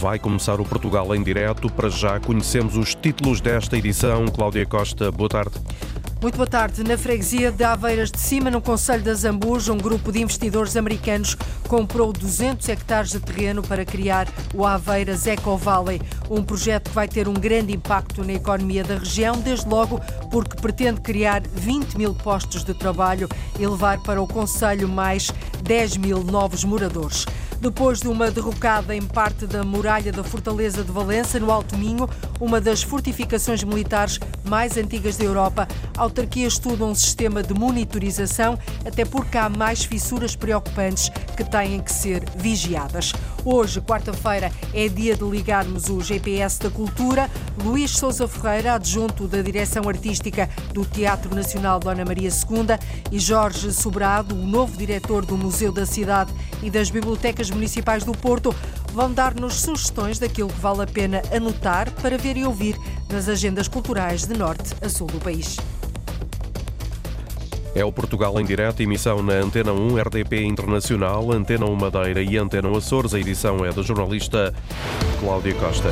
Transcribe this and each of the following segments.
vai começar o Portugal em direto. Para já conhecemos os títulos desta edição. Cláudia Costa, boa tarde. Muito boa tarde. Na freguesia de Aveiras de Cima, no Conselho das Zambuja, um grupo de investidores americanos comprou 200 hectares de terreno para criar o Aveiras Eco Valley, um projeto que vai ter um grande impacto na economia da região, desde logo porque pretende criar 20 mil postos de trabalho e levar para o Conselho mais 10 mil novos moradores. Depois de uma derrocada em parte da muralha da Fortaleza de Valença, no Alto Minho, uma das fortificações militares mais antigas da Europa, a autarquia estuda um sistema de monitorização, até porque há mais fissuras preocupantes que têm que ser vigiadas. Hoje, quarta-feira, é dia de ligarmos o GPS da Cultura. Luís Sousa Ferreira, adjunto da Direção Artística do Teatro Nacional Dona Maria II, e Jorge Sobrado, o novo diretor do Museu da Cidade e das Bibliotecas Municipais do Porto, vão dar-nos sugestões daquilo que vale a pena anotar para ver e ouvir nas agendas culturais de norte a sul do país. É o Portugal em direto, emissão na Antena 1, RDP Internacional, Antena 1 Madeira e Antena Açores. A edição é da jornalista Cláudia Costa.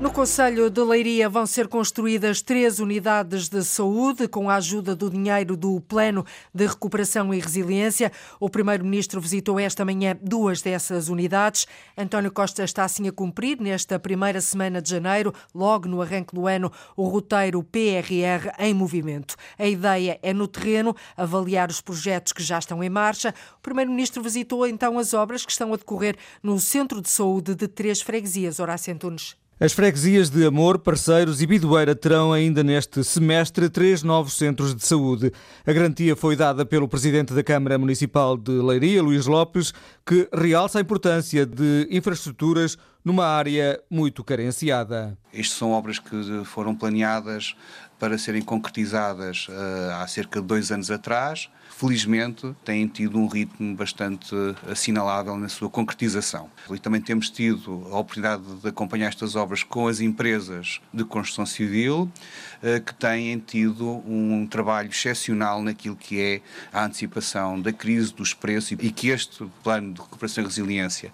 No Conselho de Leiria vão ser construídas três unidades de saúde com a ajuda do dinheiro do Plano de Recuperação e Resiliência. O Primeiro-Ministro visitou esta manhã duas dessas unidades. António Costa está assim a cumprir, nesta primeira semana de janeiro, logo no arranque do ano, o roteiro PRR em movimento. A ideia é, no terreno, avaliar os projetos que já estão em marcha. O Primeiro-Ministro visitou então as obras que estão a decorrer no Centro de Saúde de três freguesias. Horácio Antunes. As freguesias de Amor, Parceiros e Bidoeira terão ainda neste semestre três novos centros de saúde. A garantia foi dada pelo presidente da Câmara Municipal de Leiria, Luís Lopes, que realça a importância de infraestruturas numa área muito carenciada. Estas são obras que foram planeadas para serem concretizadas uh, há cerca de dois anos atrás felizmente, têm tido um ritmo bastante assinalável na sua concretização. E também temos tido a oportunidade de acompanhar estas obras com as empresas de construção civil, eh, que têm tido um trabalho excepcional naquilo que é a antecipação da crise dos preços e que este plano de recuperação e resiliência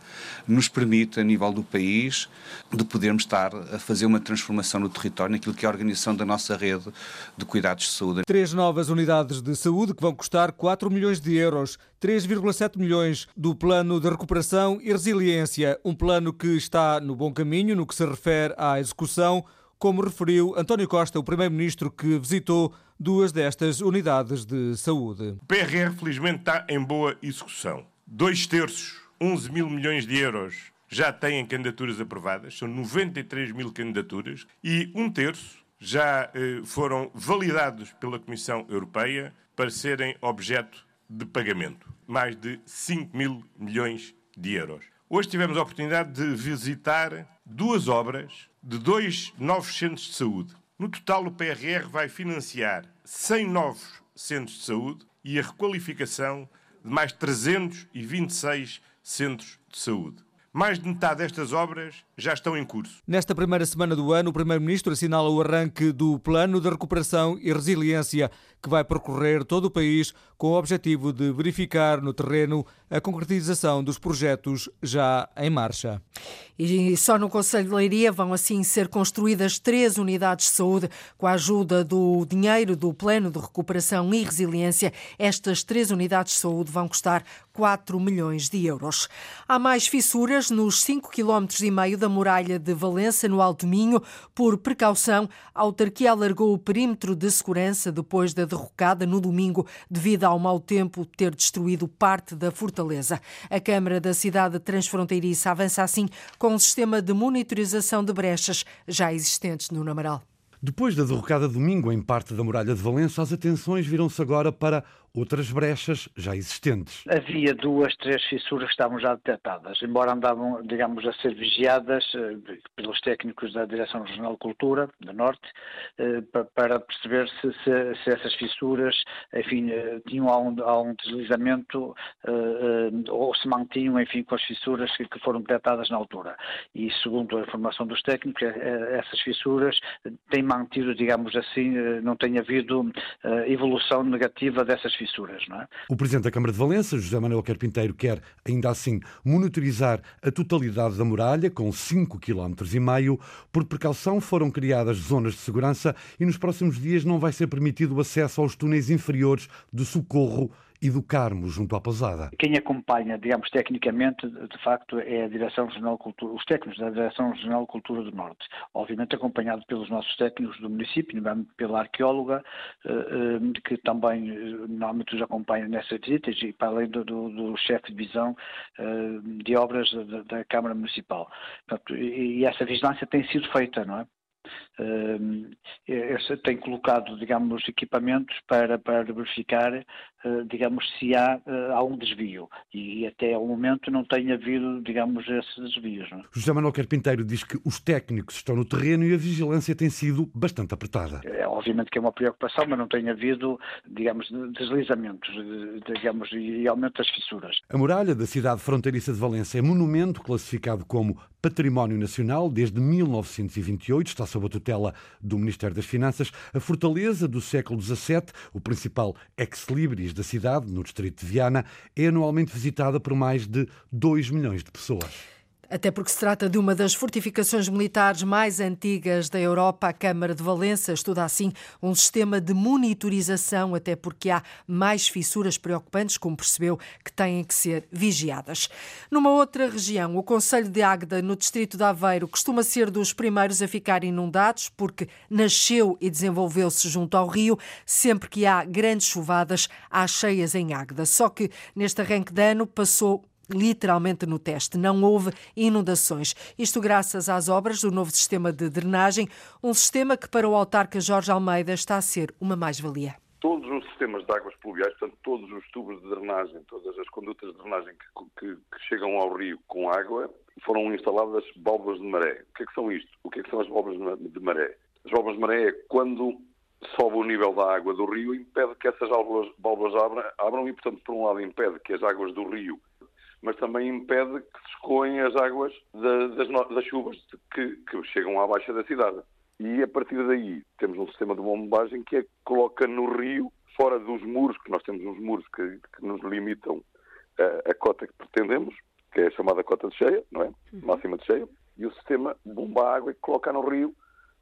nos permite, a nível do país, de podermos estar a fazer uma transformação no território, naquilo que é a organização da nossa rede de cuidados de saúde. Três novas unidades de saúde que vão custar 4 milhões de euros, 3,7 milhões do Plano de Recuperação e Resiliência, um plano que está no bom caminho no que se refere à execução, como referiu António Costa, o Primeiro-Ministro que visitou duas destas unidades de saúde. O PRR, felizmente, está em boa execução. Dois terços, 11 mil milhões de euros, já têm candidaturas aprovadas, são 93 mil candidaturas, e um terço já eh, foram validados pela Comissão Europeia para serem objeto de pagamento. Mais de 5 mil milhões de euros. Hoje tivemos a oportunidade de visitar duas obras de dois novos centros de saúde. No total, o PRR vai financiar 100 novos centros de saúde e a requalificação de mais 326 centros de saúde. Mais de metade destas obras já estão em curso. Nesta primeira semana do ano, o Primeiro-Ministro assinala o arranque do Plano de Recuperação e Resiliência, que vai percorrer todo o país com o objetivo de verificar no terreno a concretização dos projetos já em marcha. E só no Conselho de Leiria vão assim ser construídas três unidades de saúde com a ajuda do dinheiro do Plano de Recuperação e Resiliência. Estas três unidades de saúde vão custar 4 milhões de euros. Há mais fissuras nos 5 km e meio da muralha de Valença, no Alto Minho. Por precaução, a autarquia alargou o perímetro de segurança depois da derrocada no domingo devido ao mau tempo ter destruído parte da fortaleza. A Câmara da cidade transfronteiriça avança assim com um sistema de monitorização de brechas já existentes no Namaral. Depois da derrocada domingo em parte da muralha de Valença, as atenções viram-se agora para outras brechas já existentes. Havia duas, três fissuras que estavam já detectadas, embora andavam, digamos, a ser vigiadas eh, pelos técnicos da Direção Regional de Cultura, do Norte, eh, para perceber se, se, se essas fissuras, enfim, eh, tinham algum, algum deslizamento ou se mantinham, enfim, com as fissuras que, que foram detectadas na altura. E segundo a informação dos técnicos, essas fissuras têm mantido, digamos assim, não tem havido evolução negativa dessas fissuras. Não é? O Presidente da Câmara de Valença, José Manuel Carpinteiro, quer ainda assim monitorizar a totalidade da muralha, com 5,5 km. Por precaução, foram criadas zonas de segurança e nos próximos dias não vai ser permitido o acesso aos túneis inferiores do Socorro e do Carmo, junto à Pousada. Quem acompanha, digamos, tecnicamente, de facto, é a Direção Regional Cultura, os técnicos da Direção Regional Cultura do Norte, obviamente acompanhado pelos nossos técnicos do município, pela arqueóloga, eh, eh, que também eh, normalmente os acompanha nessas visitas, e para além do, do, do chefe de visão de obras da, da Câmara Municipal. Portanto, e essa vigilância tem sido feita, não é? uh, tem colocado, digamos, equipamentos para, para verificar, digamos, se há, há um desvio. E até ao momento não tem havido, digamos, esses desvios. É? José Manuel Carpinteiro diz que os técnicos estão no terreno e a vigilância tem sido bastante apertada. É, obviamente que é uma preocupação, mas não tem havido, digamos, deslizamentos, digamos, e aumento das fissuras. A muralha da cidade fronteiriça de Valência é monumento classificado como Património Nacional desde 1928, está sob a tutela do Ministério das Finanças. A fortaleza do século XVII, o principal ex-libris da cidade, no distrito de Viana, é anualmente visitada por mais de 2 milhões de pessoas. Até porque se trata de uma das fortificações militares mais antigas da Europa, a Câmara de Valença estuda assim um sistema de monitorização, até porque há mais fissuras preocupantes, como percebeu, que têm que ser vigiadas. Numa outra região, o Conselho de Águeda, no distrito de Aveiro, costuma ser dos primeiros a ficar inundados, porque nasceu e desenvolveu-se junto ao rio. Sempre que há grandes chuvadas, há cheias em Águeda. Só que neste arranque de ano passou literalmente no teste. Não houve inundações. Isto graças às obras do novo sistema de drenagem, um sistema que para o autarca Jorge Almeida está a ser uma mais-valia. Todos os sistemas de águas pluviais, portanto, todos os tubos de drenagem, todas as condutas de drenagem que, que, que chegam ao rio com água, foram instaladas válvulas de maré. O que é que são isto? O que é que são as válvulas de maré? As válvulas de maré é quando sobe o nível da água do rio, impede que essas válvulas, abram, abram e, portanto, por um lado impede que as águas do rio mas também impede que se escoem as águas das, das, chuvas que, que, chegam à baixa da cidade. E a partir daí temos um sistema de bombagem que é coloca no rio, fora dos muros, que nós temos uns muros que, que nos limitam a, a, cota que pretendemos, que é a chamada cota de cheia, não é? Uhum. Máxima de cheia, e o sistema bomba a água e coloca no rio,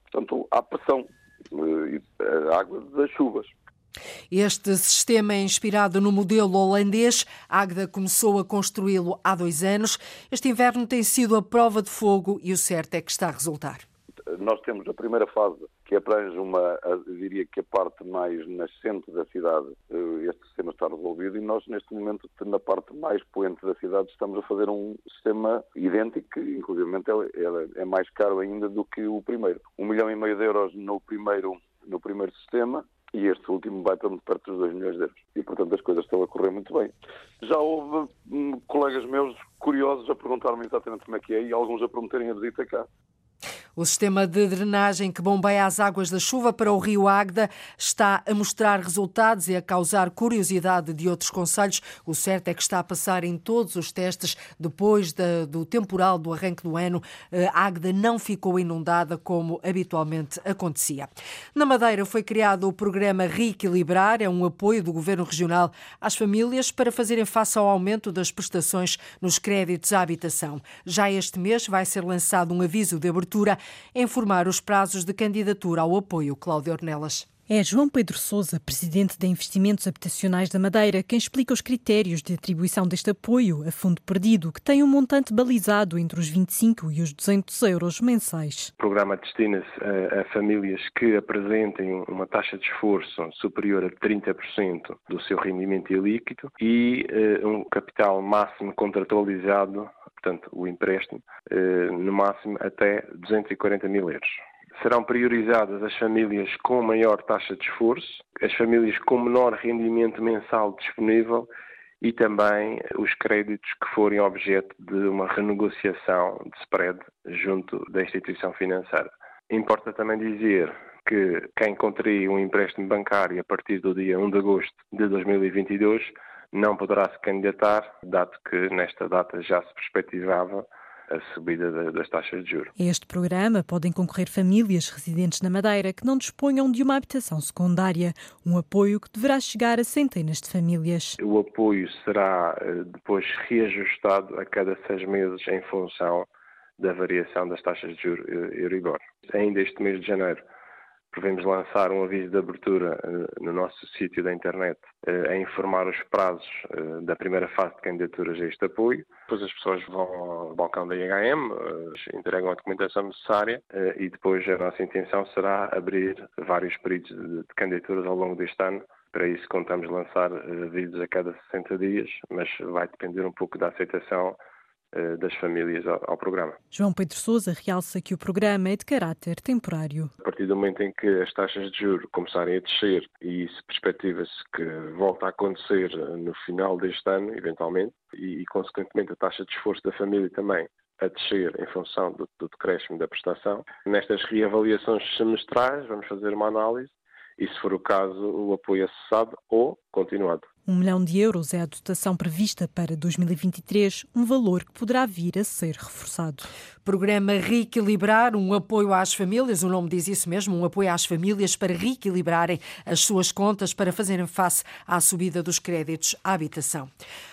portanto, à pressão, eh, a água das chuvas. Este sistema é inspirado no modelo holandês. Agda começou a construí-lo há dois anos. Este inverno tem sido a prova de fogo e o certo é que está a resultar. Nós temos a primeira fase que abrange uma, diria que a parte mais nascente da cidade, eh, este sistema está resolvido e nós neste momento na parte mais poente da cidade estamos a fazer um sistema idêntico que inclusive é, é, é mais caro ainda do que o primeiro. Um milhão e meio de euros no primeiro, no primeiro sistema e este último vai para perto dos 2 milhões de euros. E, portanto, as coisas estão a correr muito bem. Já houve hum, colegas meus curiosos a perguntar-me exatamente como é que é e alguns a prometerem a visita cá. O sistema de drenagem que bombeia as águas da chuva para o rio Águeda está a mostrar resultados e a causar curiosidade de outros conselhos. O certo é que está a passar em todos os testes. Depois do temporal do arranque do ano, a Águeda não ficou inundada como habitualmente acontecia. Na Madeira foi criado o programa Reequilibrar, é um apoio do Governo Regional às famílias para fazerem face ao aumento das prestações nos créditos à habitação. Já este mês vai ser lançado um aviso de abertura informar os prazos de candidatura ao apoio. Cláudio Ornelas. É João Pedro Sousa, presidente da Investimentos Habitacionais da Madeira, quem explica os critérios de atribuição deste apoio a fundo perdido, que tem um montante balizado entre os 25 e os 200 euros mensais. O programa destina-se a, a, famílias que apresentem uma taxa de esforço superior a 30% do seu rendimento ilíquido e uh, um capital máximo contratualizado portanto, o empréstimo, eh, no máximo até 240 mil euros. Serão priorizadas as famílias com maior taxa de esforço, as famílias com menor rendimento mensal disponível e também os créditos que forem objeto de uma renegociação de spread junto da instituição financeira. Importa também dizer que quem contrair um empréstimo bancário a partir do dia 1 de agosto de 2022 não poderá se candidatar, dado que nesta data já se perspectivava a subida das taxas de juros. A este programa podem concorrer famílias residentes na Madeira que não disponham de uma habitação secundária, um apoio que deverá chegar a centenas de famílias. O apoio será eh, depois reajustado a cada seis meses em função da variação das taxas de juros Euribor. Ainda este mês de janeiro prevemos lançar um aviso de abertura uh, no nosso sítio da internet uh, a informar os prazos uh, da primeira fase de candidaturas a este apoio. Depois as pessoas vão ao balcão da IHM, entregam a documentação necessária e depois a nossa intenção será abrir vários períodos de, de candidaturas ao longo deste ano. Para isso contamos lançar avisos a cada 60 dias, mas vai depender um pouco da aceitação das famílias ao, programa. João Pedro Sousa realça que o programa é de caráter temporário. A partir do momento em que as taxas de juros começarem a descer e se perspectiva-se que volta a acontecer no final deste ano, eventualmente, e, consequentemente a taxa de esforço da família também a descer em função do, do decréscimo da prestação. Nestas reavaliações semestrais, vamos fazer uma análise e, se for o caso, o apoio é cessado ou continuado. Um milhão de euros é a dotação prevista para 2023, um valor que poderá vir a ser reforçado. Programa Reequilibrar, um apoio às famílias, o nome diz isso mesmo, um apoio às famílias para reequilibrarem as suas contas para fazerem face à subida dos créditos à habitação.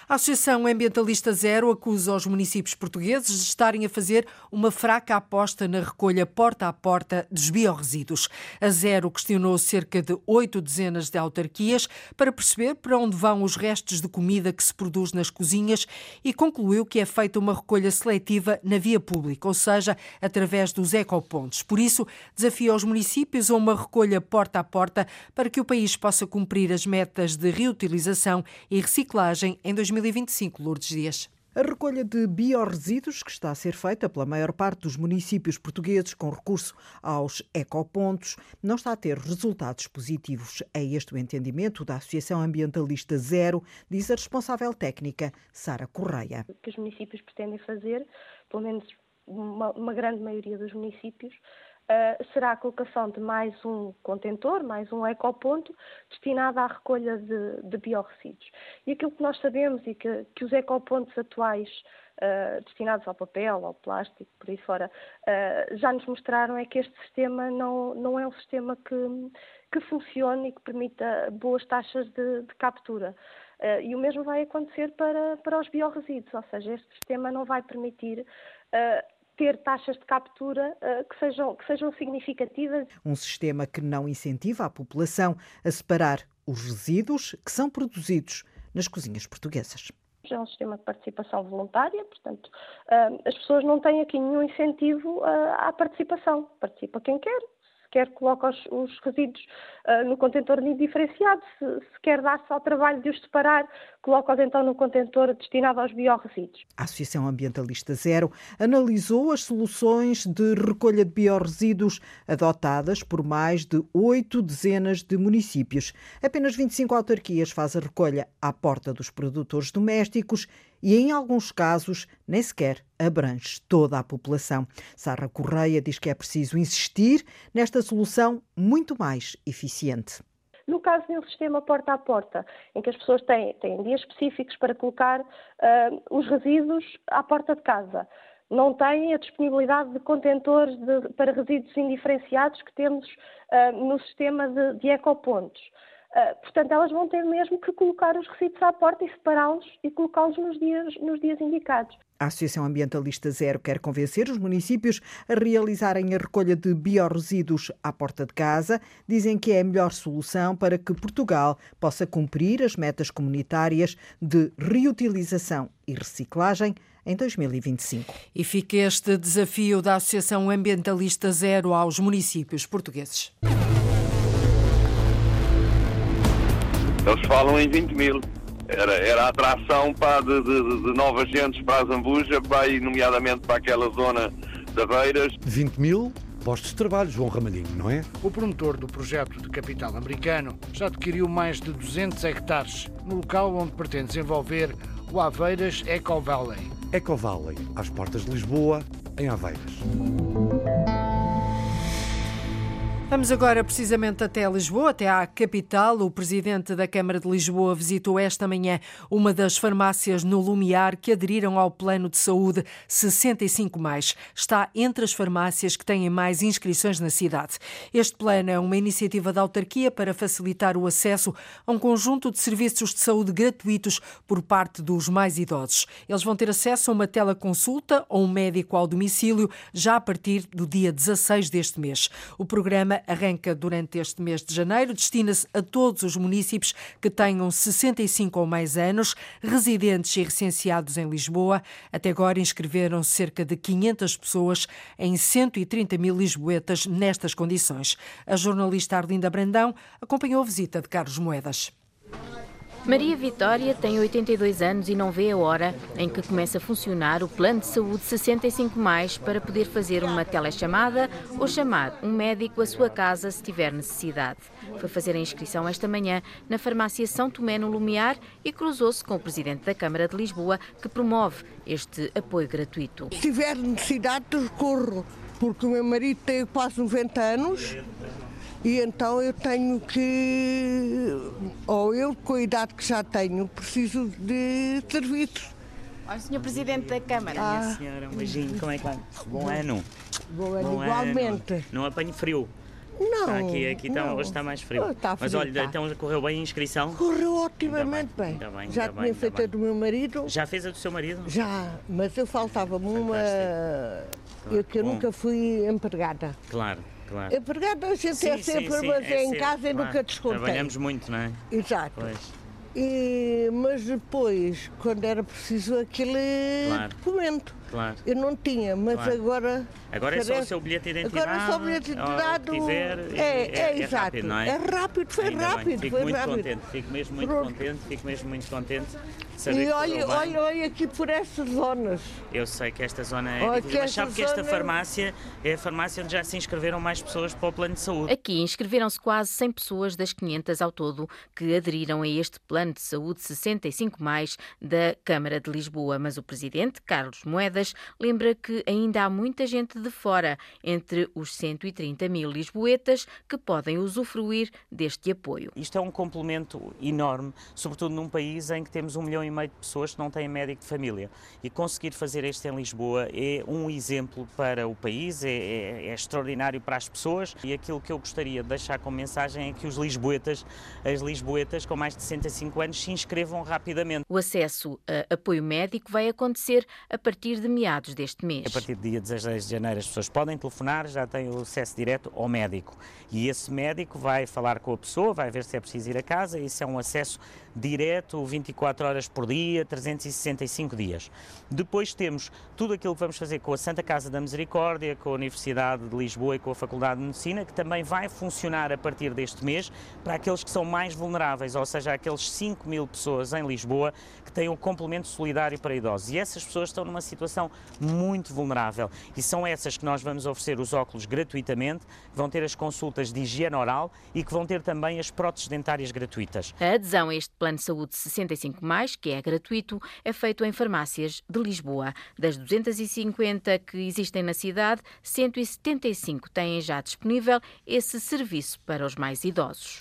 A Associação Ambientalista Zero acusa os municípios portugueses de estarem a fazer uma fraca aposta na recolha porta a porta dos biorresíduos. A Zero questionou cerca de oito dezenas de autarquias para perceber para onde vão os restos de comida que se produz nas cozinhas e concluiu que é feita uma recolha seletiva na via pública, ou seja, através dos ecopontos. Por isso, desafia os municípios a uma recolha porta a porta para que o país possa cumprir as metas de reutilização e reciclagem em 2025. Lourdes Dias. A recolha de biorresíduos, que está a ser feita pela maior parte dos municípios portugueses com recurso aos ecopontos, não está a ter resultados positivos. É este o entendimento da Associação Ambientalista Zero, diz a responsável técnica Sara Correia. O que os municípios pretendem fazer, pelo menos uma, uma grande maioria dos municípios, uh, será a colocação de mais um contentor, mais um ecoponto, destinado à recolha de, de biorresíduos. E aquilo que nós sabemos e que, que os ecopontos atuais Uh, destinados ao papel, ao plástico, por aí fora, uh, já nos mostraram é que este sistema não, não é um sistema que, que funcione e que permita boas taxas de, de captura. Uh, e o mesmo vai acontecer para, para os biorresíduos, ou seja, este sistema não vai permitir ter taxas de captura uh, que, sejam, que sejam significativas. Um sistema que não incentiva a população a separar os resíduos que são produzidos nas cozinhas portuguesas. É um sistema de participação voluntária, portanto, uh, as pessoas não têm aqui nenhum incentivo uh, à participação. Participa quem quer, quer coloca os, os resíduos uh, no contentor diferenciado, se, se quer dar-se ao trabalho de os separar, coloca-os então no contentor destinado aos biorresíduos. A Associação Ambientalista Zero analisou as soluções de recolha de biorresíduos adotadas por mais de oito dezenas de municípios. Apenas 25 autarquias fazem a recolha à porta dos produtores domésticos e, em alguns casos, nem sequer abrange toda a população. Sara Correia diz que é preciso insistir nesta solução muito mais eficiente. No caso de um sistema porta a porta, em que as pessoas têm, têm dias específicos para colocar uh, os resíduos à porta de casa, não têm a disponibilidade de contentores de, para resíduos indiferenciados que temos uh, no sistema de, de ecopontos. Uh, portanto, elas vão ter mesmo que colocar os resíduos à porta e separá-los e colocá-los nos dias, nos dias indicados. A Associação Ambientalista Zero quer convencer os municípios a realizarem a recolha de biorresíduos à porta de casa. Dizem que é a melhor solução para que Portugal possa cumprir as metas comunitárias de reutilização e reciclagem em 2025. E fica este desafio da Associação Ambientalista Zero aos municípios portugueses. Eles falam em 20 mil. Era, era a atração pá, de, de, de novas gentes para a Zambuja, vai nomeadamente para aquela zona de Beiras. 20 mil postos de trabalho, João Ramalhinho, não é? O promotor do projeto de capital americano já adquiriu mais de 200 hectares no local onde pretende desenvolver o Aveiras Eco Valley. Eco Valley, às portas de Lisboa, em Aveiras. Vamos agora precisamente até Lisboa, até à capital. O presidente da Câmara de Lisboa visitou esta manhã uma das farmácias no Lumiar que aderiram ao plano de saúde 65 mais. Está entre as farmácias que têm mais inscrições na cidade. Este plano é uma iniciativa da autarquia para facilitar o acesso a um conjunto de serviços de saúde gratuitos por parte dos mais idosos. Eles vão ter acesso a uma teleconsulta ou um médico ao domicílio já a partir do dia 16 deste mês. O programa arranca durante este mês de janeiro, destina-se a todos os municípios que tenham 65 ou mais anos, residentes e recenseados em Lisboa. Até agora inscreveram cerca de 500 pessoas em 130 mil lisboetas nestas condições. A jornalista Arlinda Brandão acompanhou a visita de Carlos Moedas. Maria Vitória tem 82 anos e não vê a hora em que começa a funcionar o plano de saúde 65 mais para poder fazer uma telechamada ou chamar um médico à sua casa se tiver necessidade. Foi fazer a inscrição esta manhã na farmácia São Tomé no Lumiar e cruzou-se com o presidente da Câmara de Lisboa que promove este apoio gratuito. Se tiver necessidade, recorro, porque o meu marido tem quase 90 anos e então eu tenho que, ou eu com a idade que já tenho, preciso de serviços. Olha, Sr. Presidente da Câmara. Ah. Minha senhora, um beijinho, como é que vai? Bom ano. Bom ano, Bom igualmente. Ano. Não apanho frio. Não. Está aqui, aqui está, hoje está mais frio. Está frio Mas olha, tá. então correu bem a inscrição? Correu otimamente bem. Ainda bem Já ainda tinha bem, feito a do meu marido. Já fez a do seu marido? Já, mas eu faltava-me uma. Eu que eu Bom. nunca fui empregada. Claro, claro. Empregada a gente Sim, é sim, sempre, sim, mas é em sempre, casa e claro. nunca descontei. Trabalhamos muito, não é? Exato. Pois. E, mas depois, quando era preciso aquele Claro. documento, Claro. eu não tinha, mas Claro. agora. Agora é só o seu bilhete de identidade. Agora é só o bilhete de identidade. tiver, é, e- é, exato. rápido, não é? É rápido, foi Ainda bem. rápido, Fico foi muito rápido. contente, fico mesmo muito Pronto. contente, fico mesmo muito contente. de saber E olha, olha, olha aqui por essas zonas. Eu sei que esta zona é Olha, difícil, que mas esta sabe que esta é- farmácia é a farmácia onde já se inscreveram mais pessoas para o plano de saúde. Aqui inscreveram-se quase 100 pessoas das 500 ao todo que aderiram a este plano de saúde 65 mais da Câmara de Lisboa, mas o presidente Carlos Lembra que ainda há muita gente de fora entre os 130 mil lisboetas que podem usufruir deste apoio. Isto é um complemento enorme, sobretudo num país em que temos um milhão e meio de pessoas que não têm médico de família. E conseguir fazer isto em Lisboa é um exemplo para o país, é, é- é extraordinário para as pessoas. E aquilo que eu gostaria de deixar como mensagem é que os lisboetas, as lisboetas com mais de 65 anos, se inscrevam rapidamente. O acesso a apoio médico vai acontecer a partir de meados deste mês. A partir do dia 16 de janeiro as pessoas podem telefonar, já têm o acesso direto ao médico. E esse médico vai falar com a pessoa, vai ver se é preciso ir a casa. Isso é um acesso direto, 24 horas por dia, 365 dias. Depois temos tudo aquilo que vamos fazer com a Santa Casa da Misericórdia, com a Universidade de Lisboa e com a Faculdade de Medicina, que também vai funcionar a partir deste mês para aqueles que são mais vulneráveis, ou seja, aqueles 5 mil pessoas em Lisboa que têm o complemento solidário para idosos. E essas pessoas estão numa situação muito vulnerável. E são essas que nós vamos oferecer os óculos gratuitamente, vão ter as consultas de higiene oral e que vão ter também as próteses dentárias gratuitas. A adesão a este plano de saúde 65, que é gratuito, é feito em farmácias de Lisboa. Das 250 que existem na cidade, 175 têm já disponível esse serviço para os mais idosos.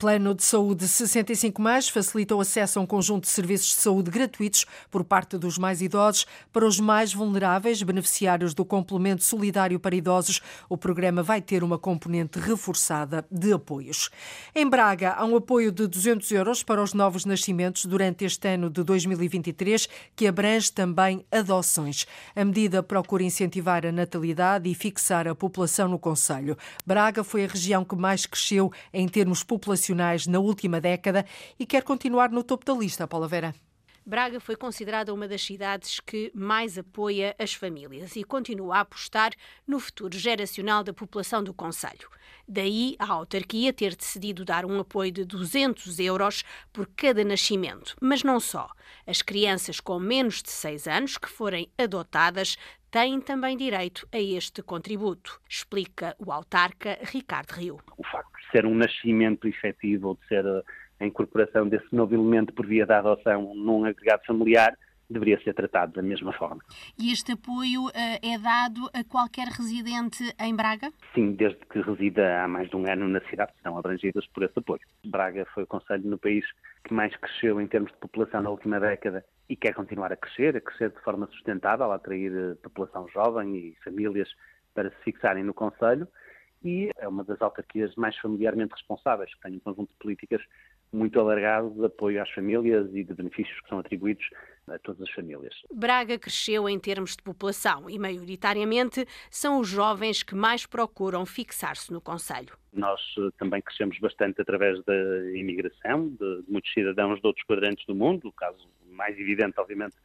Plano de Saúde 65 mais facilita o acesso a um conjunto de serviços de saúde gratuitos por parte dos mais idosos para os mais vulneráveis, beneficiários do complemento solidário para idosos. O programa vai ter uma componente reforçada de apoios. Em Braga, há um apoio de 200 euros para os novos nascimentos durante este ano de 2023, que abrange também adoções. A medida procura incentivar a natalidade e fixar a população no Conselho. Braga foi a região que mais cresceu em termos populacionais na última década e quer continuar no topo da lista, Paula Vera. Braga foi considerada uma das cidades que mais apoia as famílias e continua a apostar no futuro geracional da população do Conselho. Daí a autarquia ter decidido dar um apoio de 200 euros por cada nascimento. Mas não só. As crianças com menos de 6 anos que forem adotadas têm também direito a este contributo, explica o autarca Ricardo Rio. O facto de ser um nascimento efetivo ou de ser a incorporação desse novo elemento por via da adoção num agregado familiar deveria ser tratado da mesma forma. E este apoio uh, é dado a qualquer residente em Braga? Sim, desde que resida há mais de um ano na cidade, são abrangidas por esse apoio. Braga foi o conselho no país que mais cresceu em termos de população na última década e quer continuar a crescer, a crescer de forma sustentável, a atrair eh, população jovem e famílias para se fixarem no conselho e é uma das autarquias mais familiarmente responsáveis, que tem um conjunto de políticas muito alargado de apoio às famílias e de benefícios que são atribuídos a todas as famílias. Braga cresceu em termos de população e, maioritariamente, são os jovens que mais procuram fixar-se no Conselho. Nós eh, também crescemos bastante através da imigração de muitos cidadãos de outros quadrantes do mundo, o caso mais evidente, obviamente,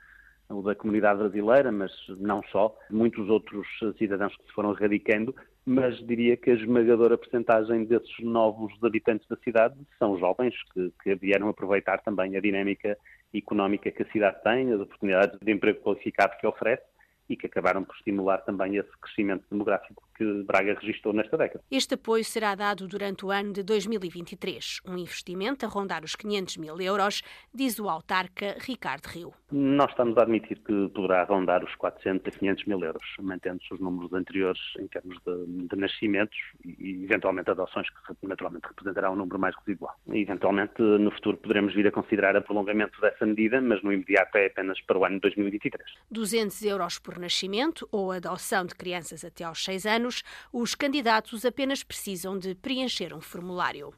da comunidade brasileira, mas não só, muitos outros cidadãos que se foram radicando, mas diria que a esmagadora percentagem desses novos habitantes da cidade são jovens que, que vieram aproveitar também a dinâmica económica que a cidade tem, as oportunidades de emprego qualificado que oferece e que acabaram por estimular também esse crescimento demográfico que Braga registrou nesta década. Este apoio será dado durante o ano de 2023, um investimento a rondar os 500 mil euros, diz o autarca Ricardo Rio. Nós estamos a admitir que poderá rondar os 400 a 500 mil euros, mantendo-se os números anteriores em termos de, de nascimentos e, eventualmente, adoções que naturalmente representará um número mais residual. E, eventualmente, no futuro poderemos vir a considerar o prolongamento dessa medida, mas no imediato é apenas para o ano de 2023. 200 euros por nascimento ou adoção de crianças até aos 6 anos, os candidatos apenas precisam de preencher um formulário.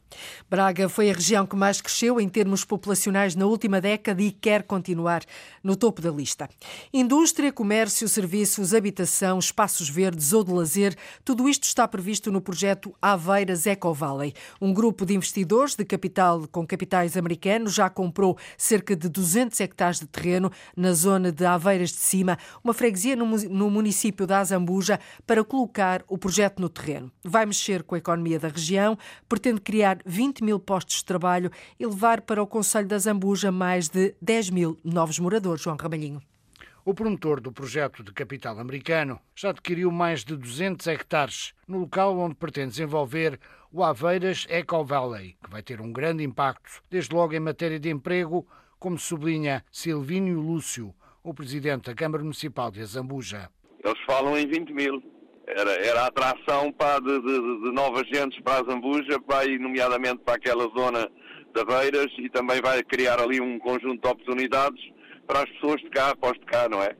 Braga foi a região que mais cresceu em termos populacionais na última década e quer continuar no topo da lista. Indústria, comércio, serviços, habitação, espaços verdes ou de lazer, tudo isto está previsto no projeto Aveiras Eco Valley. Um grupo de investidores de capital com capitais americanos já comprou cerca de 200 hectares de terreno na zona de Aveiras de Cima, uma freguesia no município da Azambuja, para colocar o projeto no terreno. Vai mexer com a economia da região, pretende criar 20 mil postos de trabalho e levar para o Conselho da Zambuja mais de 10 mil novos moradores. João Ramalhinho. O promotor do projeto de capital americano já adquiriu mais de 200 hectares no local onde pretende desenvolver o Aveiras Eco Valley, que vai ter um grande impacto, desde logo em matéria de emprego, como sublinha Silvínio Lúcio, o presidente da Câmara Municipal de Azambuja. Eles falam em 20 mil. Era, era a atração pá, de, de, de novas gentes para a Zambuja, pá, e nomeadamente para aquela zona de Beiras, e também vai criar ali um conjunto de oportunidades para as pessoas de cá, após de cá, não é?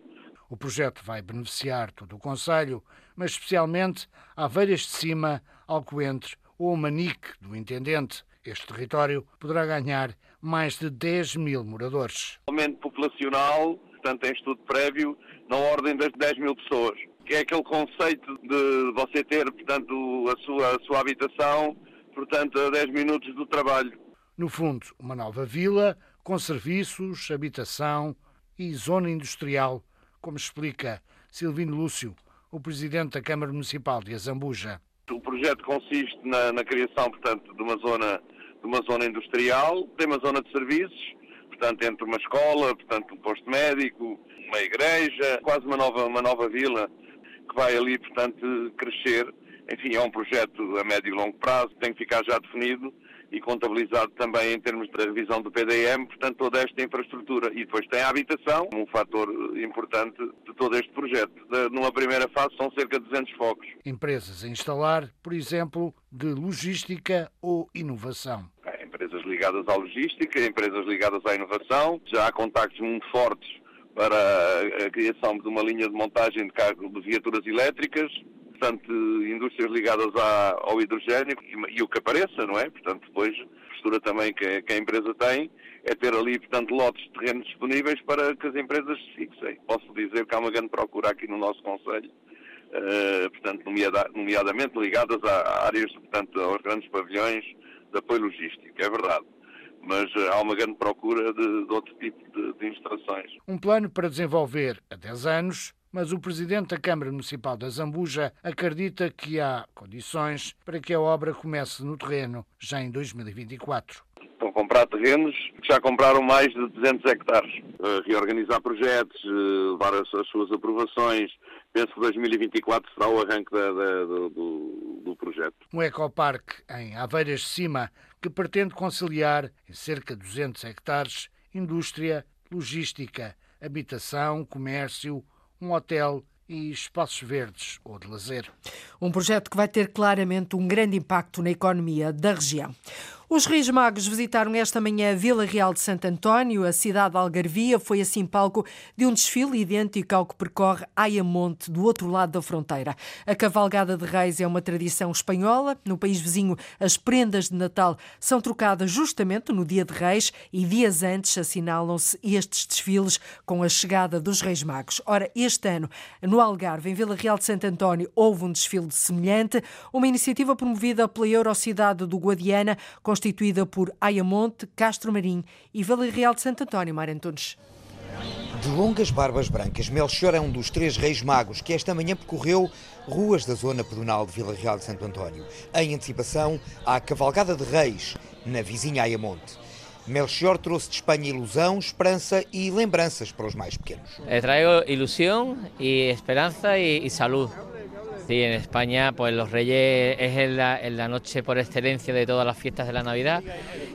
O projeto vai beneficiar todo o Conselho, mas especialmente Aveiras de Cima, Alcoentre ou Manique, do Intendente. Este território poderá ganhar mais de 10 mil moradores. Aumento populacional, portanto, em estudo prévio, na ordem das 10 mil pessoas. Que é aquele conceito de você ter, portanto, a sua, a sua habitação, portanto, a 10 minutos do trabalho. No fundo, uma nova vila com serviços, habitação e zona industrial, como explica Silvino Lúcio, o presidente da Câmara Municipal de Azambuja. O projeto consiste na, na criação, portanto, de uma zona de uma zona industrial, tem uma zona de serviços, portanto, entre uma escola, portanto, um posto médico, uma igreja, quase uma nova, uma nova vila que vai ali, portanto, crescer. Enfim, é um projeto a médio e longo prazo, tem que ficar já definido e contabilizado também em termos da revisão do PDM, portanto, toda esta infraestrutura. E depois tem a habitação, um fator importante de todo este projeto. Numa primeira fase são cerca de 200 focos. Empresas a instalar, por exemplo, de logística ou inovação. Empresas ligadas à logística, empresas ligadas à inovação. Já há contactos muito fortes para a criação de uma linha de montagem de, carro, de viaturas elétricas, portanto, indústrias ligadas ao hidrogênio e, e, o que apareça, não é? Portanto, depois, a postura também que, que, a empresa tem é ter ali, portanto, lotes de terrenos disponíveis para que as empresas se fixem. Posso dizer que há uma grande procura aqui no nosso Conselho, uh, portanto, nomeada, nomeadamente ligadas a áreas, portanto, aos grandes pavilhões de apoio logístico, é verdade mas uh, há uma grande procura de, de outro tipo de, de, instalações. Um plano para desenvolver a 10 anos mas o presidente da Câmara Municipal da Zambuja acredita que há condições para que a obra comece no terreno já em 2024. Estão a comprar terrenos que já compraram mais de 200 hectares. Uh, reorganizar projetos, uh, levar as, as, suas aprovações. Penso que 2024 será o arranque da, da, do, do projeto. Um ecoparque em Aveiras de Cima que pretende conciliar em cerca de 200 hectares indústria, logística, habitação, comércio, um hotel e espaços verdes ou de lazer. Um projeto que vai ter claramente um grande impacto na economia da região. Os Reis Magos visitaram esta manhã a Vila Real de Santo António. A cidade de Algarvia foi assim palco de um desfile idêntico ao que percorre Ayamonte, do outro lado da fronteira. A cavalgada de reis é uma tradição espanhola. No país vizinho, as prendas de Natal são trocadas justamente no dia de reis e dias antes assinalam-se estes desfiles com a chegada dos Reis Magos. Ora, este ano, no Algarve, em Vila Real de Santo António, houve um desfile semelhante, uma iniciativa promovida pela Eurocidade do Guadiana, com constituída por Ayamonte, Castro Marim e Vila Real de Santo António, Mar Antunes. De longas barbas brancas, Melchior é um dos três reis magos que esta manhã percorreu ruas da zona pedonal de Vila Real de Santo António, em antecipação à cavalgada de reis na vizinha Ayamonte. Melchior trouxe de Espanha ilusão, esperança e lembranças para os mais pequenos. Eu trago ilusão e esperança e, e saúde. Sí, en España pues los Reyes es la, la, noche por excelencia de todas las fiestas de la Navidad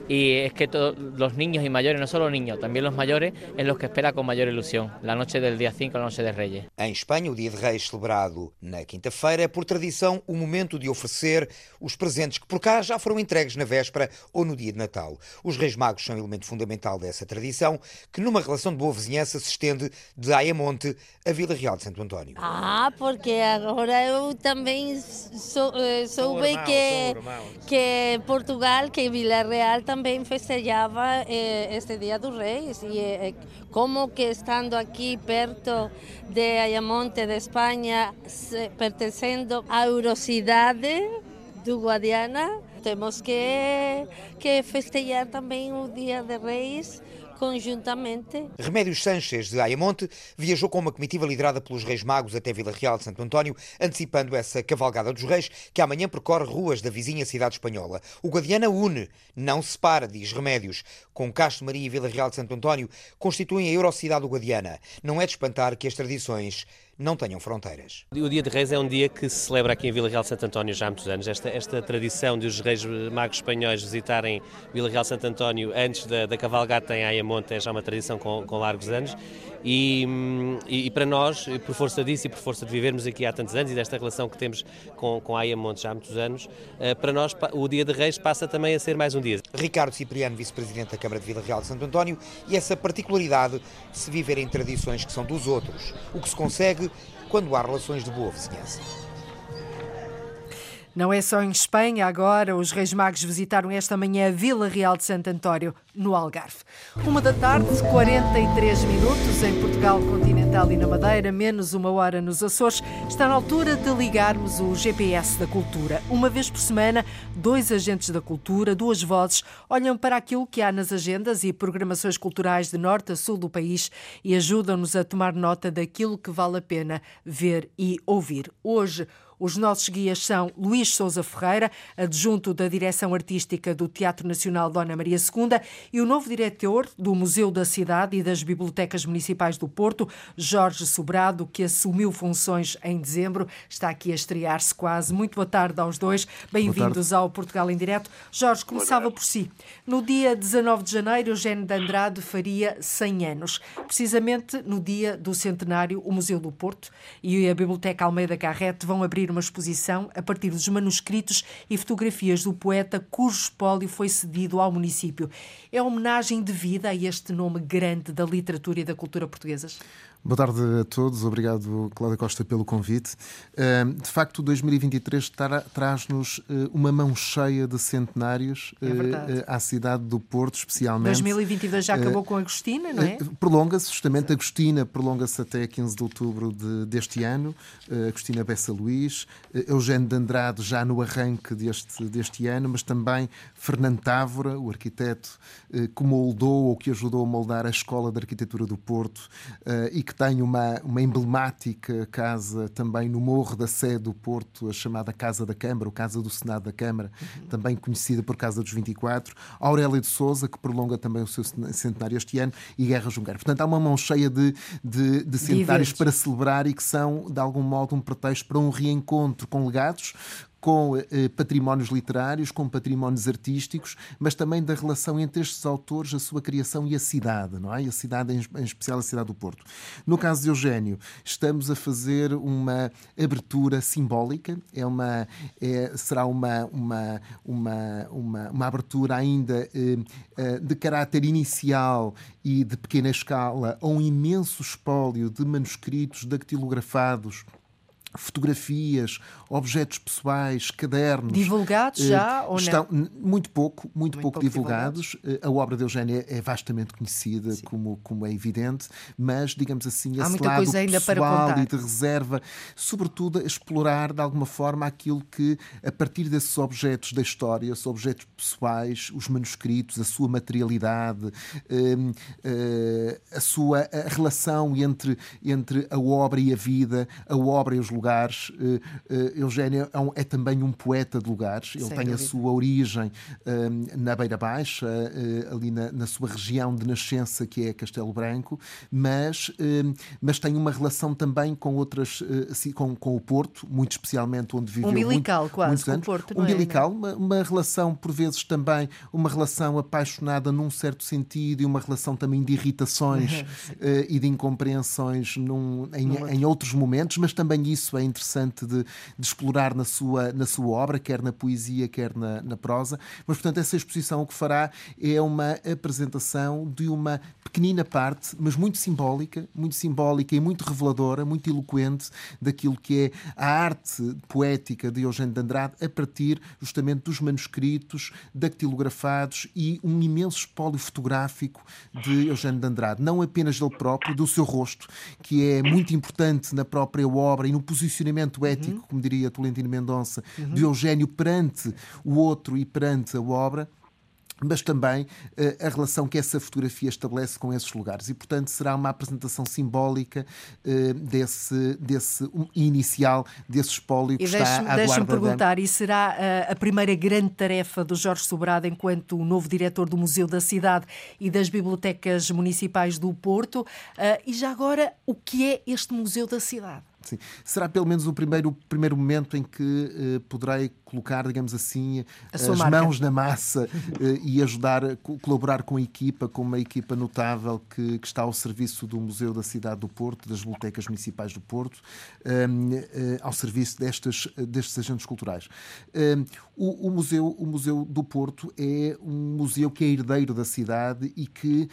y es que todos los niños y mayores, no solo niños, también los mayores, es los que espera con mayor ilusión, la noche del día 5, la noche de Reyes. Em Espanha, o Dia de Reis celebrado na quinta-feira é por tradição o momento de oferecer os presentes que por cá já foram entregues na véspera ou no dia de Natal. Os Reis Magos são elemento fundamental dessa tradição que numa relação de boa vizinhança se estende de Ayamonte a Vila Real de Santo António. Ah, porque agora eu eu também sou, eh, soube irmão, que, que Portugal, que Vila Real também festejava eh, este Dia dos Reis. E eh, como que estando aqui perto de Ayamonte, de Espanha, pertencendo à Eurocidade do Guadiana, temos que, que festejar também o Dia de Reis conjuntamente. Remédios Sanches de Ayamonte viajou com uma comitiva liderada pelos Reis Magos até Vila Real de Santo António, antecipando essa cavalgada dos Reis que amanhã percorre ruas da vizinha cidade espanhola. O Guadiana une, não separa, diz Remédios. Com Castro Maria e Vila Real de Santo António constituem a Eurocidade do Guadiana. Não é de espantar que as tradições não tenham fronteiras. O Dia de Reis é um dia que se celebra aqui em Vila Real Santo António já há muitos anos. Esta, esta tradição de os reis magos espanhóis visitarem Vila Real Santo António antes da, da cavalgata em Ayamonte é já uma tradição com, com largos anos. E, e, e, para nós, por força disso e por força de vivermos aqui há tantos anos e desta relação que temos com, com Ayamonte já há muitos anos, eh, para nós o Dia de Reis passa também a ser mais um dia. Ricardo Cipriano, vice-presidente da Câmara de Vila Real de Santo António, e essa particularidade de se viverem tradições que são dos outros, o que se consegue quando há relações de boa vizinhança. Não é só em Espanha, agora os Reis Magos visitaram esta manhã a Vila Real de Santo António, no Algarve. Uma da tarde, 43 minutos em Portugal continental e na Madeira, menos uma hora nos Açores. Está na altura de ligarmos o GPS da cultura. Uma vez por semana, dois agentes da cultura, duas vozes, olham para aquilo que há nas agendas e programações culturais de norte a sul do país e ajudam-nos a tomar nota daquilo que vale a pena ver e ouvir. Hoje, os nossos guias são Luís Souza Ferreira, adjunto da Direção Artística do Teatro Nacional Dona Maria II, e o novo diretor do Museu da Cidade e das Bibliotecas Municipais do Porto, Jorge Sobrado, que assumiu funções em dezembro, está aqui a estrear-se quase. Muito boa tarde aos dois. Bem-vindos ao Portugal em Direto. Jorge, começava por si. No dia 19 de janeiro, Eugênio de Andrade faria 100 anos. Precisamente no dia do centenário, o Museu do Porto e a Biblioteca Almeida Carrete vão abrir uma exposição a partir dos manuscritos e fotografias do poeta cujo espólio foi cedido ao município. É homenagem devida a este nome grande da literatura e da cultura portuguesas? Boa tarde a todos, obrigado Cláudia Costa pelo convite. De facto, 2023 traz-nos eh, uma mão cheia de centenários é eh, à cidade do Porto, especialmente. 2022 já acabou com Agostina, não é? Prolonga-se, justamente, Agostina prolonga-se até 15 de outubro de, deste ano, Agostina Bessa Luís, Eugênio de Andrade já no arranque deste, deste ano, mas também Fernando Távora, o arquiteto que moldou ou que ajudou a moldar a Escola de Arquitetura do Porto e que que tem uma, uma emblemática casa também no Morro da Sé do Porto, a chamada Casa da Câmara, ou Casa do Senado da Câmara, uhum. também conhecida por Casa dos 24. Aurélia de Souza, que prolonga também o seu centenário este ano, e Guerra Junqueira. Portanto, há uma mão cheia de, de, de centenários para celebrar e que são, de algum modo, um pretexto para um reencontro com legados, com eh, patrimónios literários, com patrimónios artísticos, mas também da relação entre estes autores, a sua criação e a cidade, não é? E a cidade, em especial a cidade do Porto. No caso de Eugênio, estamos a fazer uma abertura simbólica, é uma, é, será uma, uma, uma, uma, uma abertura ainda eh, eh, de caráter inicial e de pequena escala a um imenso espólio de manuscritos dactilografados fotografias, objetos pessoais, cadernos. Divulgados já uh, estão ou não? Muito pouco, muito, muito pouco, pouco, divulgados. divulgados. Uh, a obra de Eugénia é vastamente conhecida, como, como é evidente, mas, digamos assim, Há esse lado pessoal e de reserva, sobretudo a explorar de alguma forma aquilo que, a partir desses objetos da história, esses objetos pessoais, os manuscritos, a sua materialidade, uh, a sua a relação entre, entre a obra e a vida, a obra e os lugares. Eugénio é, um, é, também um poeta de lugares. Ele Sem tem dúvida. a sua origem um, na Beira Baixa, uh, ali na, na, sua região de nascença, que é Castelo Branco, mas, um, mas tem uma relação também com outras, assim, com, com o Porto, muito especialmente onde viveu Umbilical, muito, quase, muitos anos. Porto, Umbilical, é? uma, uma relação, por vezes, também, uma relação apaixonada num certo sentido e uma relação também de irritações uh, e de incompreensões num, em, em outros momentos, mas também isso é interessante de, de explorar na sua, na sua obra, quer na poesia, quer na, na prosa. Mas, portanto, essa exposição o que fará é uma apresentação de uma pequenina parte, mas muito simbólica, muito simbólica e muito reveladora, muito eloquente daquilo que é a arte poética de Eugênio de Andrade a partir justamente dos manuscritos dactilografados e um imenso espólio fotográfico de Eugênio de Andrade, não apenas dele próprio, do seu rosto, que é muito importante na própria obra e no posicionamento ético, uhum. como diria Tolentino Mendonça, uhum. de Eugênio perante o outro e perante a obra mas também uh, a relação que essa fotografia estabelece com esses lugares. E, portanto, será uma apresentação simbólica uh, desse, desse um, inicial, desse espólio que e está à Deixa-me perguntar, e será uh, a primeira grande tarefa do Jorge Sobrado enquanto o novo diretor do Museu da Cidade e das Bibliotecas Municipais do Porto? e já agora, o que é este Museu da Cidade? Sim. Será pelo menos o primeiro, primeiro momento em que uh, poderei colocar, digamos assim, as marca. mãos na massa uh, e ajudar, a colaborar com a equipa, com uma equipa notável que, que, está ao serviço do Museu da Cidade do Porto, das Bibliotecas Municipais do Porto, um, uh, ao serviço destes, destes agentes culturais. Um, o, o, museu, o Museu do Porto é um museu que é herdeiro da cidade e que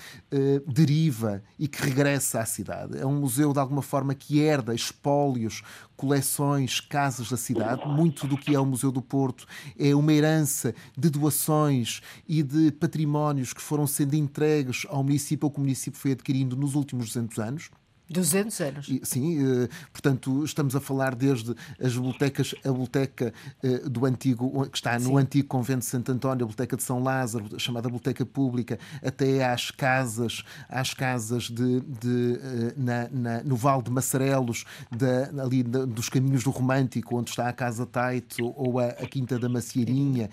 deriva e que regressa à cidade. É um museu, de alguma forma, que herda, espólios, coleções, casas da cidade. Muito do que é o Museu do Porto é uma herança de doações e de patrimónios que foram sendo entregues ao município ou que o município foi adquirindo nos últimos 200 anos. 200 anos. Sim, eh, portanto, estamos a falar desde as bibliotecas, a biblioteca eh, do antigo, que está no Sim. antigo convento de Santo António, a biblioteca de São Lázaro, chamada biblioteca pública, até às casas, às casas de, de eh, na, na, no Val de Massarelos, de, ali dos caminhos do Romântico, onde está a Casa Taito ou a, a Quinta da Macieirinha,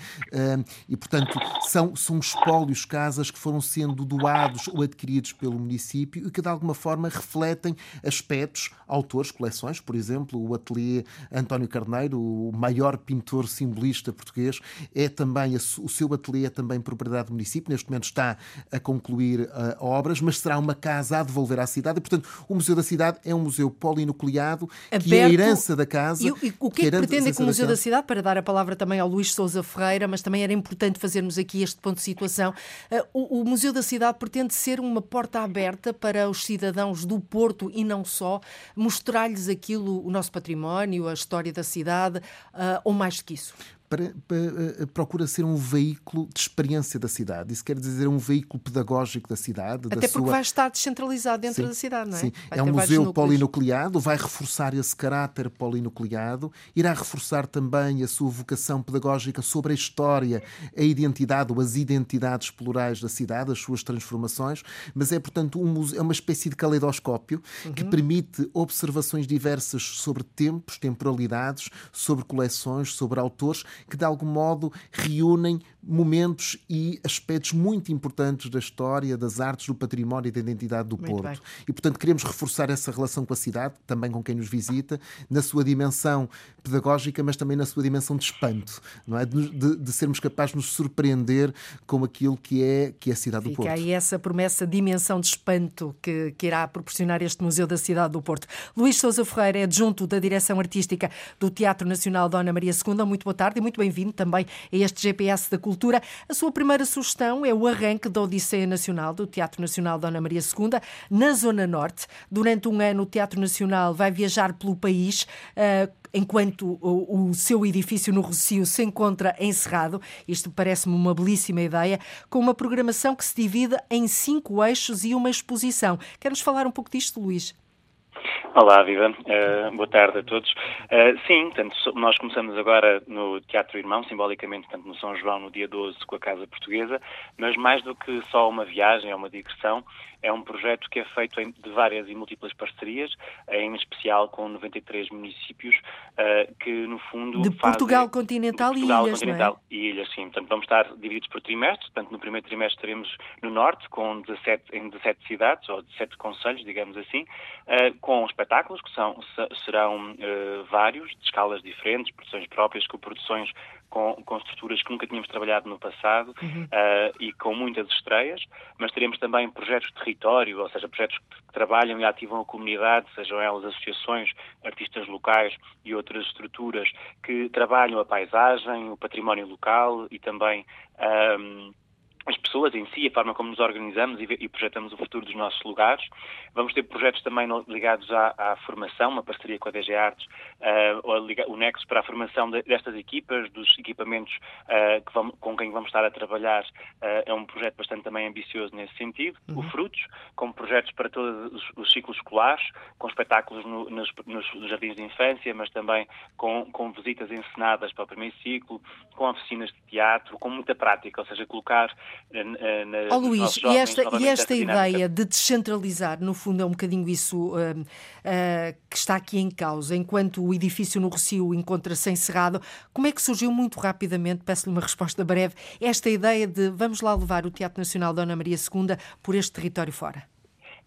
e portanto são, são espólios, casas que foram sendo doados ou adquiridos pelo município e que de alguma forma refletem refletem aspectos, autores, coleções, por exemplo, o ateliê António Carneiro, o maior pintor simbolista português, é também, o seu ateliê é também propriedade do município, neste momento está a concluir uh, obras, mas será uma casa a devolver à cidade, e, portanto, o Museu da Cidade é um museu polinucleado, Aberto. que é a herança da casa. E, e o que, que é que pretende com o Museu da Cidade, para dar a palavra também ao Luís Souza Ferreira, mas também era importante fazermos aqui este ponto de situação, uh, o, o Museu da Cidade pretende ser uma porta aberta para os cidadãos do Porto Porto e não só, mostrar-lhes aquilo, o nosso património, a história da cidade, uh, ou mais do que isso? Para, para, eh, procura ser um veículo de experiência da cidade. Isso quer dizer um veículo pedagógico da cidade. Até da porque sua... vai estar descentralizado dentro sim, da cidade, não é? Sim, vai é um museu polinucleado, vai reforçar esse caráter polinucleado, irá reforçar também a sua vocação pedagógica sobre a história, a identidade ou as identidades plurais da cidade, as suas transformações, mas é, portanto, um museu, é uma espécie de caleidoscópio uhum. que permite observações diversas sobre tempos, temporalidades, sobre coleções, sobre autores que de algum modo reúnem momentos e aspectos muito importantes da história, das artes, do património e da identidade do muito Porto. Bem. E, portanto, queremos reforçar essa relação com a cidade, também com quem nos visita, na sua dimensão pedagógica, mas também na sua dimensão de espanto, não é? De, de, sermos capazes de nos surpreender com aquilo que é, que é a cidade Fica do Porto. aí essa promessa, dimensão de espanto que, que irá proporcionar este Museu da Cidade do Porto. Luís Sousa Ferreira é adjunto da Direção Artística do Teatro Nacional Dona Maria II. Muito boa tarde e muito bem-vindo também a este GPS da Cultura. A sua primeira sugestão é o arranque da Odisseia Nacional do Teatro Nacional Dona Maria II, na Zona Norte. Durante um ano, o Teatro Nacional vai viajar pelo país. Uh, enquanto o, seu edifício no Rocio se encontra encerrado. Isto parece-me uma belíssima ideia, com uma programação que se divide em cinco eixos e uma exposição. Quer-nos falar um pouco disto, Luís? Olá, Viva. Uh, boa tarde a todos. Uh, sim, portanto, nós começamos agora no Teatro Irmão, simbolicamente, portanto, no São João, no dia 12, com a Casa Portuguesa, mas mais do que só uma viagem, é uma digressão, é um projeto que é feito de várias e múltiplas parcerias, em especial com 93 municípios, uh, que no fundo. De Portugal continental de Portugal e ilhas. Continental não é? e ilhas, sim. Portanto, vamos estar divididos por trimestres. Portanto, no primeiro trimestre estaremos no Norte, com 17, em 17 cidades, ou 17 conselhos, digamos assim, uh, com espetáculos, que são, serão uh, vários, de escalas diferentes, produções próprias, com produções com, com estruturas que nunca tínhamos trabalhado no passado uhum. uh, e com muitas estreias, mas teremos também projetos de território, ou seja, projetos que trabalham e ativam a comunidade, sejam elas associações, artistas locais e outras estruturas que trabalham a paisagem, o património local e também. Um, ah, as pessoas em si, a forma como nos organizamos e, projetamos o futuro dos nossos lugares. Vamos ter projetos também ligados à, à formação, uma parceria com a DG Artes, uh, o Nexo para a formação de, destas equipas, dos equipamentos uh, que vamos, com quem vamos estar a trabalhar. Uh, é um projeto bastante também ambicioso nesse sentido. Uhum. O Frutos, com projetos para todos os, os ciclos escolares, com espetáculos no, nos, nos, jardins de infância, mas também com, com visitas encenadas para o primeiro ciclo, com oficinas de teatro, com muita prática, ou seja, colocar na, oh, Luís, e esta, e esta ideia de descentralizar, no fundo, é um bocadinho isso uh, uh, que está aqui em causa. Enquanto o edifício no Rocio encontra-se encerrado, como é que surgiu muito rapidamente, peço-lhe uma resposta breve, esta ideia de vamos lá levar o Teatro Nacional Dona Maria II por este território fora?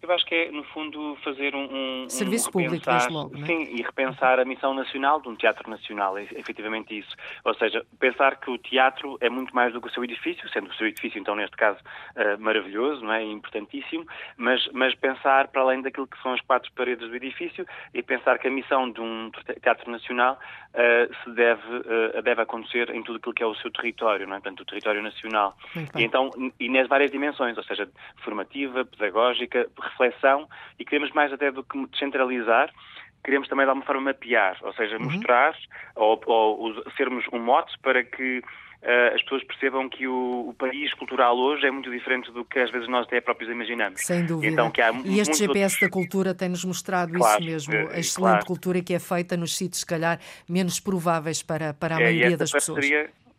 Eu acho que é, no fundo, fazer um. um Serviço um público, desde logo. Não é? Sim, e repensar a missão nacional de um teatro nacional, é efetivamente isso. Ou seja, pensar que o teatro é muito mais do que o seu edifício, sendo o seu edifício, então, neste caso, uh, maravilhoso, não é? importantíssimo, mas, mas pensar para além daquilo que são as quatro paredes do edifício e pensar que a missão de um teatro nacional uh, se deve, uh, deve acontecer em tudo aquilo que é o seu território, não é? Portanto, o território nacional. E então, e nas várias dimensões, ou seja, formativa, pedagógica, reflexão e queremos mais até do que descentralizar, queremos também de alguma forma mapear, ou seja, uhum. mostrar ou, ou, sermos um mote para que uh, as pessoas percebam que o, o, país cultural hoje é muito diferente do que às vezes nós até próprios imaginamos. Sem dúvida. Então, que há e este GPS outros... da cultura tem-nos mostrado claro, isso mesmo, a excelente claro. cultura que é feita nos sítios, se calhar, menos prováveis para, para a é, maioria das pessoas.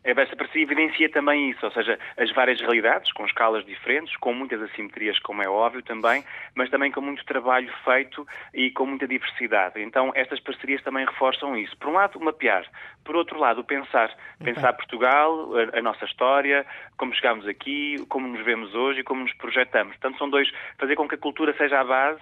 Essa parceria evidencia também isso, ou seja, as várias realidades, com escalas diferentes, com muitas assimetrias, como é óbvio também, mas também com muito trabalho feito e com muita diversidade. Então, estas parcerias também reforçam isso. Por um lado, mapear. Por outro lado, pensar. Pensar Portugal, a, a nossa história, como chegámos aqui, como nos vemos hoje e como nos projetamos. Portanto, são dois. Fazer com que a cultura seja a base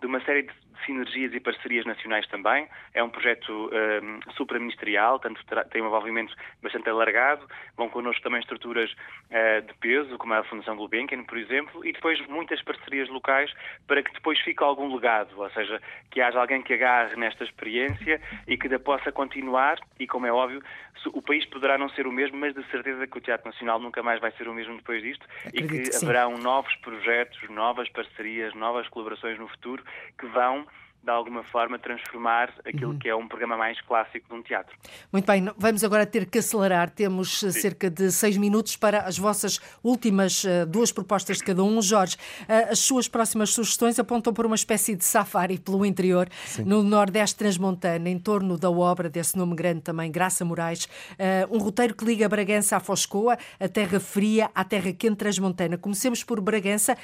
de uma série de sinergias e parcerias nacionais também. É um projeto um, supraministerial, tanto tem um envolvimento bastante alargado. Vão connosco também estruturas uh, de peso, como a Fundação Gulbenkian, por exemplo, e depois muitas parcerias locais para que depois fique algum legado, ou seja, que haja alguém que agarre nesta experiência e que da possa continuar. E como é óbvio, o país poderá não ser o mesmo, mas de certeza que o Teatro Nacional nunca mais vai ser o mesmo depois disto Acredito e que, que haverão novos projetos, novas parcerias, novas colaborações no futuro que vão de alguma forma, transformar aquilo uhum. que é um programa mais clássico de um teatro. Muito bem, vamos agora ter que acelerar. Temos eh, Sim. cerca de seis minutos para as vossas últimas uh, duas propostas de cada um. Jorge, uh, as suas próximas sugestões apontam para uma espécie de safari pelo interior, Sim. no Nordeste Transmontano, em torno da obra desse nome grande também, Graça Moraes. Uh, um roteiro que liga Bragança à Foscoa, a terra fria à terra quente transmontana. Comecemos por Bragança,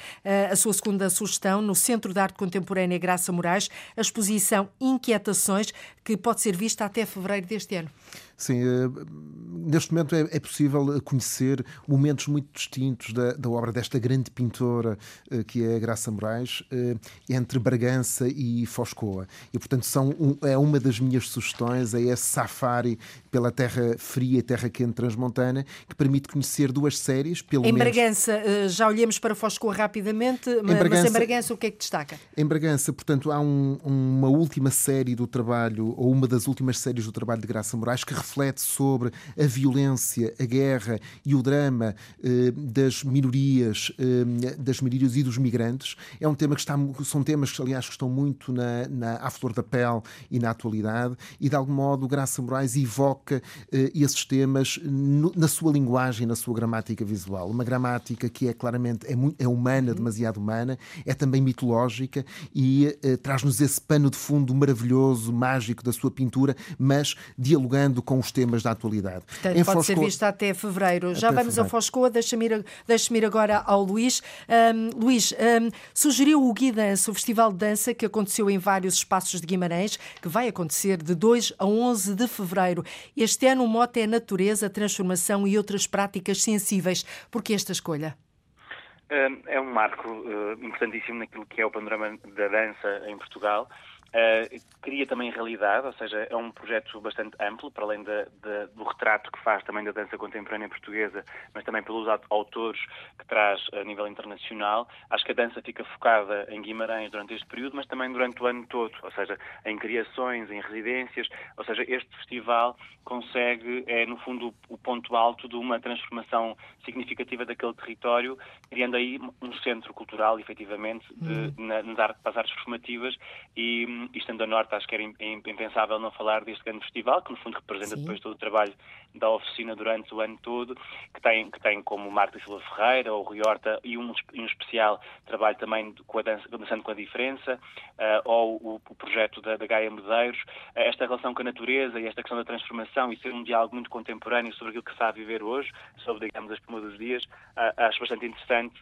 a sua segunda sugestão, no Centro de Arte Contemporânea Graça Moraes a exposição Inquietações, que pode ser vista até fevereiro deste ano. Sim, neste momento é, é, possível conhecer momentos muito distintos da, da obra desta grande pintora que é a Graça Moraes, entre Bragança e Foscoa. E, portanto, são é uma das minhas sugestões, é esse safari pela terra fria e terra quente transmontana, que permite conhecer duas séries, pelo em menos... Bragança, já olhemos para Foscoa rapidamente, em mas Bragança, em Bragança o que é que destaca? Em Bragança, portanto, há um, uma última série do trabalho, ou uma das últimas séries do trabalho de Graça Moraes, que reflete sobre a violência, a guerra e o drama eh, das minorias, eh, das minorias e dos migrantes. É um tema que está, são temas que, aliás, que estão muito na, na, à flor da pele e na atualidade, e de algum modo Graça Moraes evoca eh, esses temas no, na sua linguagem, na sua gramática visual. Uma gramática que é claramente é, muito, é humana, demasiado humana, é também mitológica e eh, traz-nos esse pano de fundo maravilhoso, mágico da sua pintura, mas dialogando com os temas da atualidade. Portanto, em pode Foscoa... ser vista até fevereiro. Já vamos fevereiro. a Foscoa, deixa-me ir, deixa ir agora ao Luís. Um, Luís, um, sugeriu o Gui Dança, o festival de dança que aconteceu em vários espaços de Guimarães, que vai acontecer de 2 a 11 de fevereiro. Este ano o mote é natureza, transformação e outras práticas sensíveis. Por que esta escolha? É um marco uh, importantíssimo naquilo que é o panorama da dança em Portugal. Uh, cria também realidade, ou seja, é um projeto bastante amplo, para além de, de, do retrato que faz também da dança contemporânea portuguesa, mas também pelos autores que traz a nível internacional. Acho que a dança fica focada em Guimarães durante este período, mas também durante o ano todo, ou seja, em criações, em residências, ou seja, este festival consegue, é no fundo o ponto alto de uma transformação significativa daquele território, criando aí um centro cultural, efetivamente, de, hum. na, nas artes performativas e e estando a Norte, acho que era impensável não falar deste grande festival, que no fundo representa Sim. depois todo o trabalho da oficina durante o ano todo, que tem, que tem como Marta Silva Ferreira, ou Rui Horta, e um, um especial trabalho também com a dança, Dançando com a Diferença, uh, ou o, o, projeto da, da Gaia Medeiros. Uh, esta relação com a natureza e esta questão da transformação e ser um diálogo muito contemporâneo sobre aquilo que se está a viver hoje, sobre, digamos, a espuma dos dias, uh, acho bastante interessante.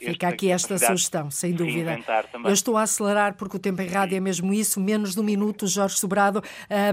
Fica aqui esta sugestão, sem dúvida. Eu estou a acelerar porque o tempo em rádio é mesmo isso, menos de um minuto, Jorge Sobrado.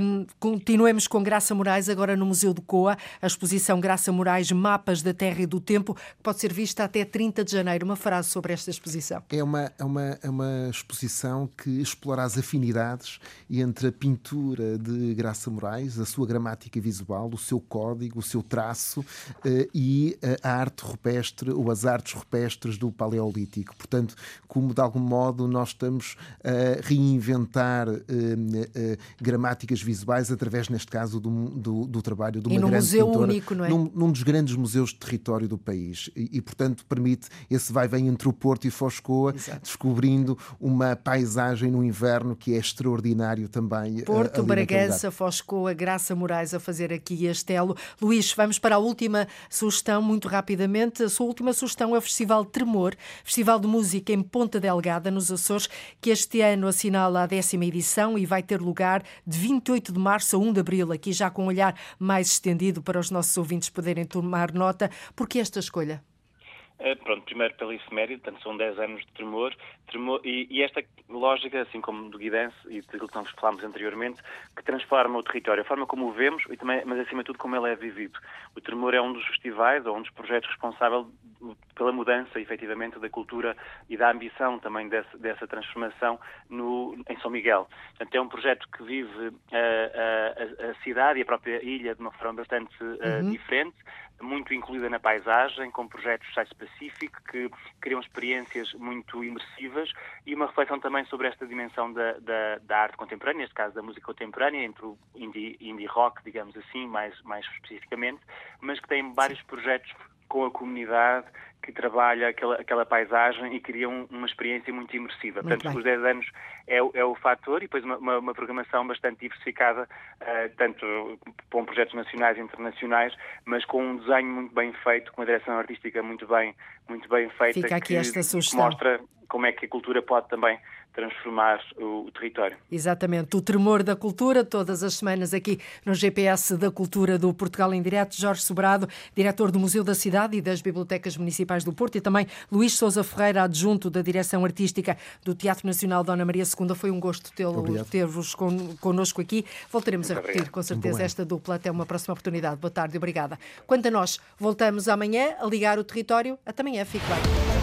Um, continuemos com Graça Moraes, agora no Museu do Coa, a exposição Graça Moraes, Mapas da Terra e do Tempo, que pode ser vista até 30 de janeiro. Uma frase sobre esta exposição. É uma, é uma, é uma exposição que explora as afinidades entre a pintura de Graça Moraes, a sua gramática visual, o seu código, o seu traço eh, e a arte rupestre ou as artes rupestres do Paleolítico. Portanto, como de algum modo nós estamos a reinventar eh, eh, gramáticas visuais através, neste caso, do, do, do trabalho de uma e num grande museu pintora, único, não é? Num, num, dos grandes museus de território do país. E, e portanto, permite esse vai-vem entre o Porto e Foscoa, Exato. descobrindo uma paisagem no inverno que é extraordinário também. Eh, Porto, Bragança, Foscoa, Graça Moraes a fazer aqui este elo. Luís, vamos para a última sugestão, muito rapidamente. A sua última sugestão é o Festival Tremor, Festival de Música em Ponta Delgada, nos Açores, que este ano assinala a décima edição e vai ter lugar de 28 de março a 1 de abril, aqui já com um olhar mais estendido para os nossos ouvintes poderem tomar nota. Por que esta escolha? Eh, pronto, primeiro pela efeméride, portanto são 10 anos de tremor, tremor e, e, esta lógica, assim como do Guidense e daquilo que nós falámos anteriormente, que transforma o território, a forma como o vemos, e também, mas acima de tudo como ele é vivido. O tremor é um dos festivais ou um dos projetos responsável pela mudança, efetivamente, da cultura e da ambição também dessa, dessa transformação no, em São Miguel. Portanto, é um projeto que vive a, a, a cidade e a própria ilha de uma forma bastante uh, uhum. diferente, muito incluída na paisagem, com projetos que criam experiências muito imersivas e uma reflexão também sobre esta dimensão da, da, da arte contemporânea, neste caso da música contemporânea, entre o indie, indie rock, digamos assim, mais, mais especificamente, mas que tem vários projetos com a comunidade que trabalha aquela, aquela paisagem e cria um, uma experiência muito imersiva. Muito Portanto, bem. os 10 anos é, é, o fator e depois uma, uma, uma programação bastante diversificada, uh, tanto com projetos nacionais e internacionais, mas com um desenho muito bem feito, com uma direção artística muito bem, muito bem feita. Fica aqui que, esta sugestão. mostra como é que a cultura pode também transformar o, o, território. Exatamente. O tremor da cultura, todas as semanas aqui no GPS da Cultura do Portugal em Direto. Jorge Sobrado, diretor do Museu da Cidade e das Bibliotecas Municipais do Porto, e também Luís Souza Ferreira, adjunto da Direção Artística do Teatro Nacional Dona Maria II. Foi um gosto ter-vos con connosco aqui. Voltaremos Muito a repetir, obrigado. com certeza, esta dupla até uma próxima oportunidade. Boa tarde, obrigada. Quanto a nós, voltamos amanhã a ligar o território. Até amanhã, fique bem.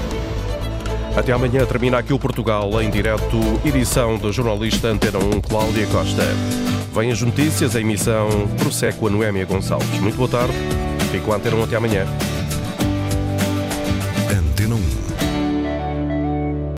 Até amanhã termina aqui o Portugal em direto, edição do jornalista Antena 1 Cláudia Costa. Vêm as notícias, a emissão prossegue com a Noémia Gonçalves. Muito boa tarde, fico a Antena 1 até amanhã.